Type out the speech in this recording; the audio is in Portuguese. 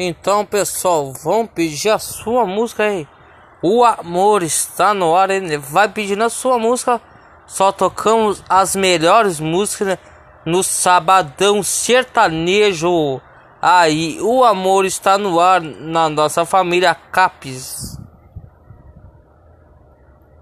Então, pessoal, vão pedir a sua música aí. O amor está no ar, ele vai pedindo a sua música. Só tocamos as melhores músicas né? no sabadão sertanejo. Aí, o amor está no ar na nossa família Capes.